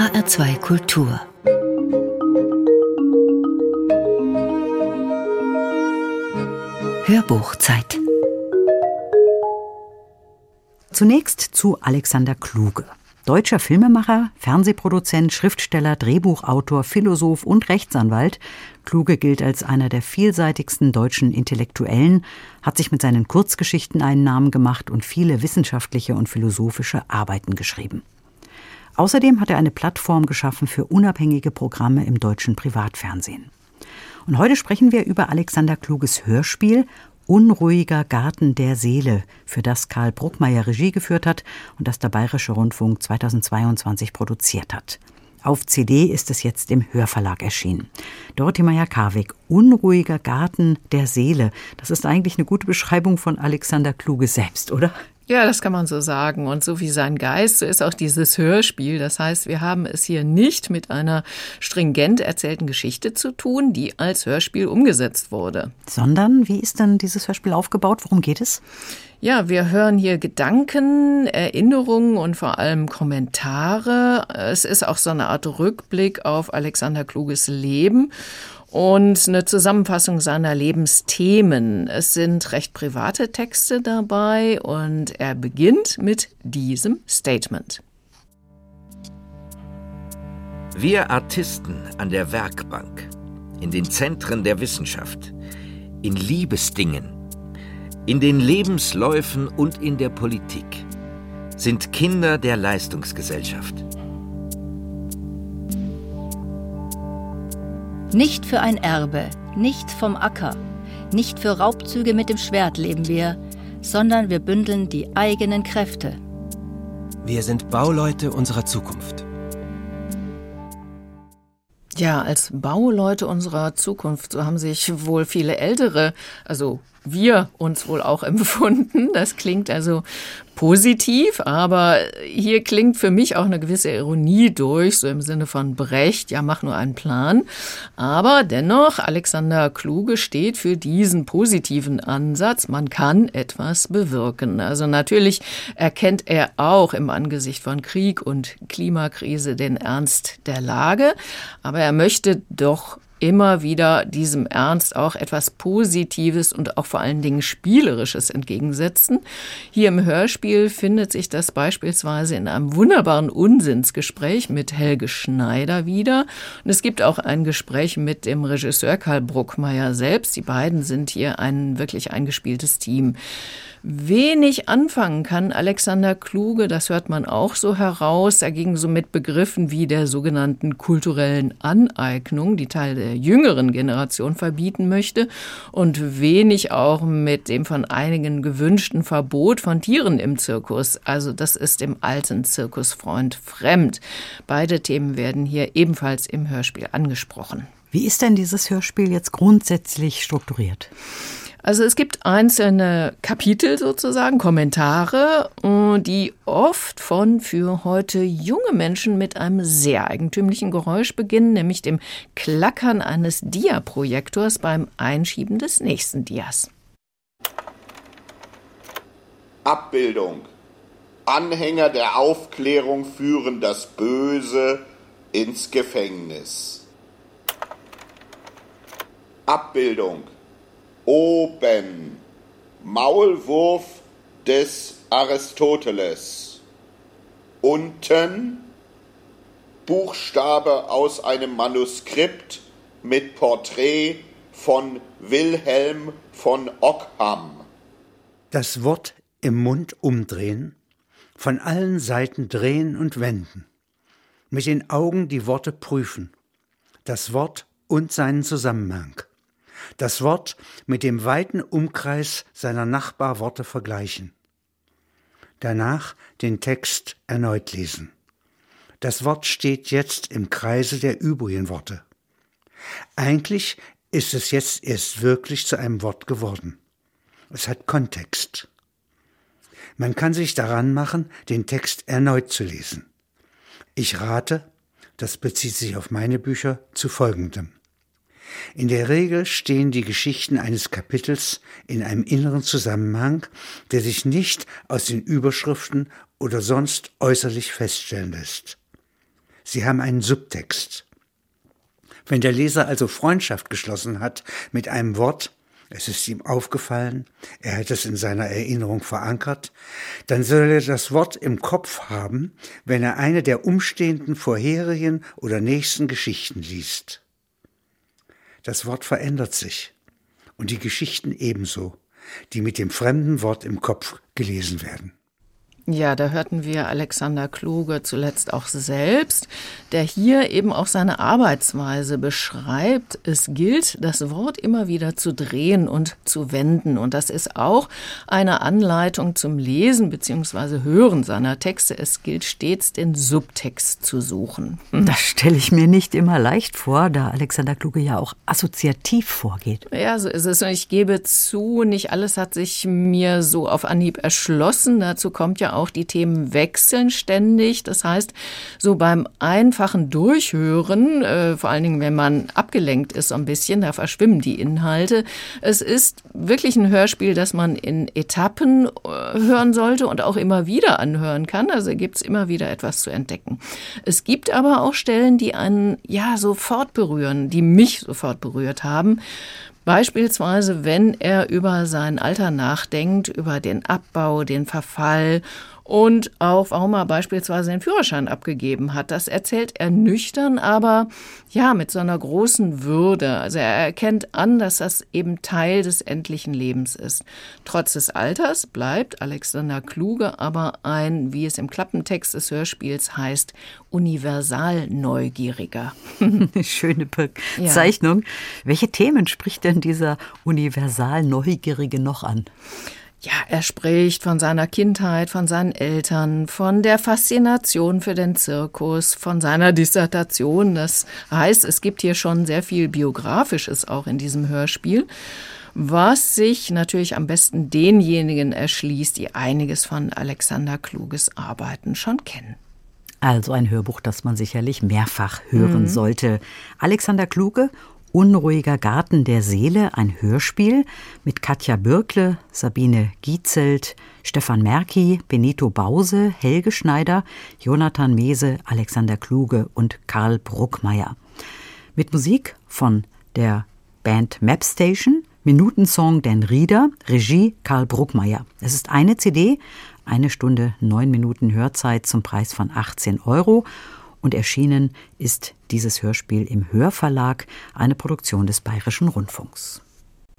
HR2 Kultur Hörbuchzeit Zunächst zu Alexander Kluge. Deutscher Filmemacher, Fernsehproduzent, Schriftsteller, Drehbuchautor, Philosoph und Rechtsanwalt. Kluge gilt als einer der vielseitigsten deutschen Intellektuellen, hat sich mit seinen Kurzgeschichten einen Namen gemacht und viele wissenschaftliche und philosophische Arbeiten geschrieben. Außerdem hat er eine Plattform geschaffen für unabhängige Programme im deutschen Privatfernsehen. Und heute sprechen wir über Alexander Kluges Hörspiel Unruhiger Garten der Seele, für das Karl Bruckmeier Regie geführt hat und das der Bayerische Rundfunk 2022 produziert hat. Auf CD ist es jetzt im Hörverlag erschienen. Dorothee Meyer-Karwig, Unruhiger Garten der Seele. Das ist eigentlich eine gute Beschreibung von Alexander Kluge selbst, oder? Ja, das kann man so sagen. Und so wie sein Geist, so ist auch dieses Hörspiel. Das heißt, wir haben es hier nicht mit einer stringent erzählten Geschichte zu tun, die als Hörspiel umgesetzt wurde. Sondern, wie ist dann dieses Hörspiel aufgebaut? Worum geht es? Ja, wir hören hier Gedanken, Erinnerungen und vor allem Kommentare. Es ist auch so eine Art Rückblick auf Alexander Kluges Leben und eine Zusammenfassung seiner Lebensthemen. Es sind recht private Texte dabei und er beginnt mit diesem Statement. Wir Artisten an der Werkbank, in den Zentren der Wissenschaft, in Liebesdingen, in den Lebensläufen und in der Politik sind Kinder der Leistungsgesellschaft. Nicht für ein Erbe, nicht vom Acker, nicht für Raubzüge mit dem Schwert leben wir, sondern wir bündeln die eigenen Kräfte. Wir sind Bauleute unserer Zukunft. Ja, als Bauleute unserer Zukunft, so haben sich wohl viele Ältere, also wir uns wohl auch empfunden. Das klingt also positiv, aber hier klingt für mich auch eine gewisse Ironie durch, so im Sinne von Brecht, ja, mach nur einen Plan. Aber dennoch, Alexander Kluge steht für diesen positiven Ansatz, man kann etwas bewirken. Also natürlich erkennt er auch im Angesicht von Krieg und Klimakrise den Ernst der Lage, aber er möchte doch immer wieder diesem Ernst auch etwas Positives und auch vor allen Dingen Spielerisches entgegensetzen. Hier im Hörspiel findet sich das beispielsweise in einem wunderbaren Unsinnsgespräch mit Helge Schneider wieder. Und es gibt auch ein Gespräch mit dem Regisseur Karl Bruckmeier selbst. Die beiden sind hier ein wirklich eingespieltes Team wenig anfangen kann. Alexander Kluge, das hört man auch so heraus, dagegen so mit Begriffen wie der sogenannten kulturellen Aneignung, die Teil der jüngeren Generation verbieten möchte, und wenig auch mit dem von einigen gewünschten Verbot von Tieren im Zirkus. Also das ist dem alten Zirkusfreund fremd. Beide Themen werden hier ebenfalls im Hörspiel angesprochen. Wie ist denn dieses Hörspiel jetzt grundsätzlich strukturiert? Also es gibt einzelne Kapitel sozusagen, Kommentare, äh, die oft von für heute junge Menschen mit einem sehr eigentümlichen Geräusch beginnen, nämlich dem Klackern eines Diaprojektors beim Einschieben des nächsten Dias. Abbildung. Anhänger der Aufklärung führen das Böse ins Gefängnis. Abbildung oben. Maulwurf des Aristoteles, unten. Buchstabe aus einem Manuskript mit Porträt von Wilhelm von Ockham. Das Wort im Mund umdrehen, von allen Seiten drehen und wenden, mit den Augen die Worte prüfen, das Wort und seinen Zusammenhang das Wort mit dem weiten Umkreis seiner Nachbarworte vergleichen. Danach den Text erneut lesen. Das Wort steht jetzt im Kreise der übrigen Worte. Eigentlich ist es jetzt erst wirklich zu einem Wort geworden. Es hat Kontext. Man kann sich daran machen, den Text erneut zu lesen. Ich rate, das bezieht sich auf meine Bücher, zu folgendem. In der Regel stehen die Geschichten eines Kapitels in einem inneren Zusammenhang, der sich nicht aus den Überschriften oder sonst äußerlich feststellen lässt. Sie haben einen Subtext. Wenn der Leser also Freundschaft geschlossen hat mit einem Wort, es ist ihm aufgefallen, er hat es in seiner Erinnerung verankert, dann soll er das Wort im Kopf haben, wenn er eine der umstehenden vorherigen oder nächsten Geschichten liest. Das Wort verändert sich und die Geschichten ebenso, die mit dem fremden Wort im Kopf gelesen werden. Ja, da hörten wir Alexander Kluge zuletzt auch selbst, der hier eben auch seine Arbeitsweise beschreibt. Es gilt, das Wort immer wieder zu drehen und zu wenden. Und das ist auch eine Anleitung zum Lesen bzw. Hören seiner Texte. Es gilt stets, den Subtext zu suchen. Das stelle ich mir nicht immer leicht vor, da Alexander Kluge ja auch assoziativ vorgeht. Ja, so ist es. Und ich gebe zu, nicht alles hat sich mir so auf Anhieb erschlossen. Dazu kommt ja auch die Themen wechseln ständig. Das heißt, so beim einfachen Durchhören, äh, vor allen Dingen, wenn man abgelenkt ist so ein bisschen, da verschwimmen die Inhalte. Es ist wirklich ein Hörspiel, das man in Etappen äh, hören sollte und auch immer wieder anhören kann. Also gibt es immer wieder etwas zu entdecken. Es gibt aber auch Stellen, die einen ja sofort berühren, die mich sofort berührt haben. Beispielsweise, wenn er über sein Alter nachdenkt, über den Abbau, den Verfall und auch, warum er beispielsweise den Führerschein abgegeben hat. Das erzählt er nüchtern, aber ja, mit so einer großen Würde. Also er erkennt an, dass das eben Teil des endlichen Lebens ist. Trotz des Alters bleibt Alexander Kluge aber ein, wie es im Klappentext des Hörspiels heißt, universal Neugieriger. Schöne Bezeichnung. Ja. Welche Themen spricht denn dieser universal Neugierige noch an? Ja, er spricht von seiner Kindheit, von seinen Eltern, von der Faszination für den Zirkus, von seiner Dissertation. Das heißt, es gibt hier schon sehr viel Biografisches auch in diesem Hörspiel, was sich natürlich am besten denjenigen erschließt, die einiges von Alexander Kluges Arbeiten schon kennen. Also ein Hörbuch, das man sicherlich mehrfach hören mhm. sollte. Alexander Kluge Unruhiger Garten der Seele, ein Hörspiel mit Katja Bürkle, Sabine Gietzelt, Stefan Merki, Benito Bause, Helge Schneider, Jonathan Mese, Alexander Kluge und Karl Bruckmeier. Mit Musik von der Band Mapstation, Minutensong Dan Rieder, Regie Karl Bruckmeier. Es ist eine CD, eine Stunde neun Minuten Hörzeit zum Preis von 18 Euro und erschienen ist dieses Hörspiel im Hörverlag, eine Produktion des Bayerischen Rundfunks.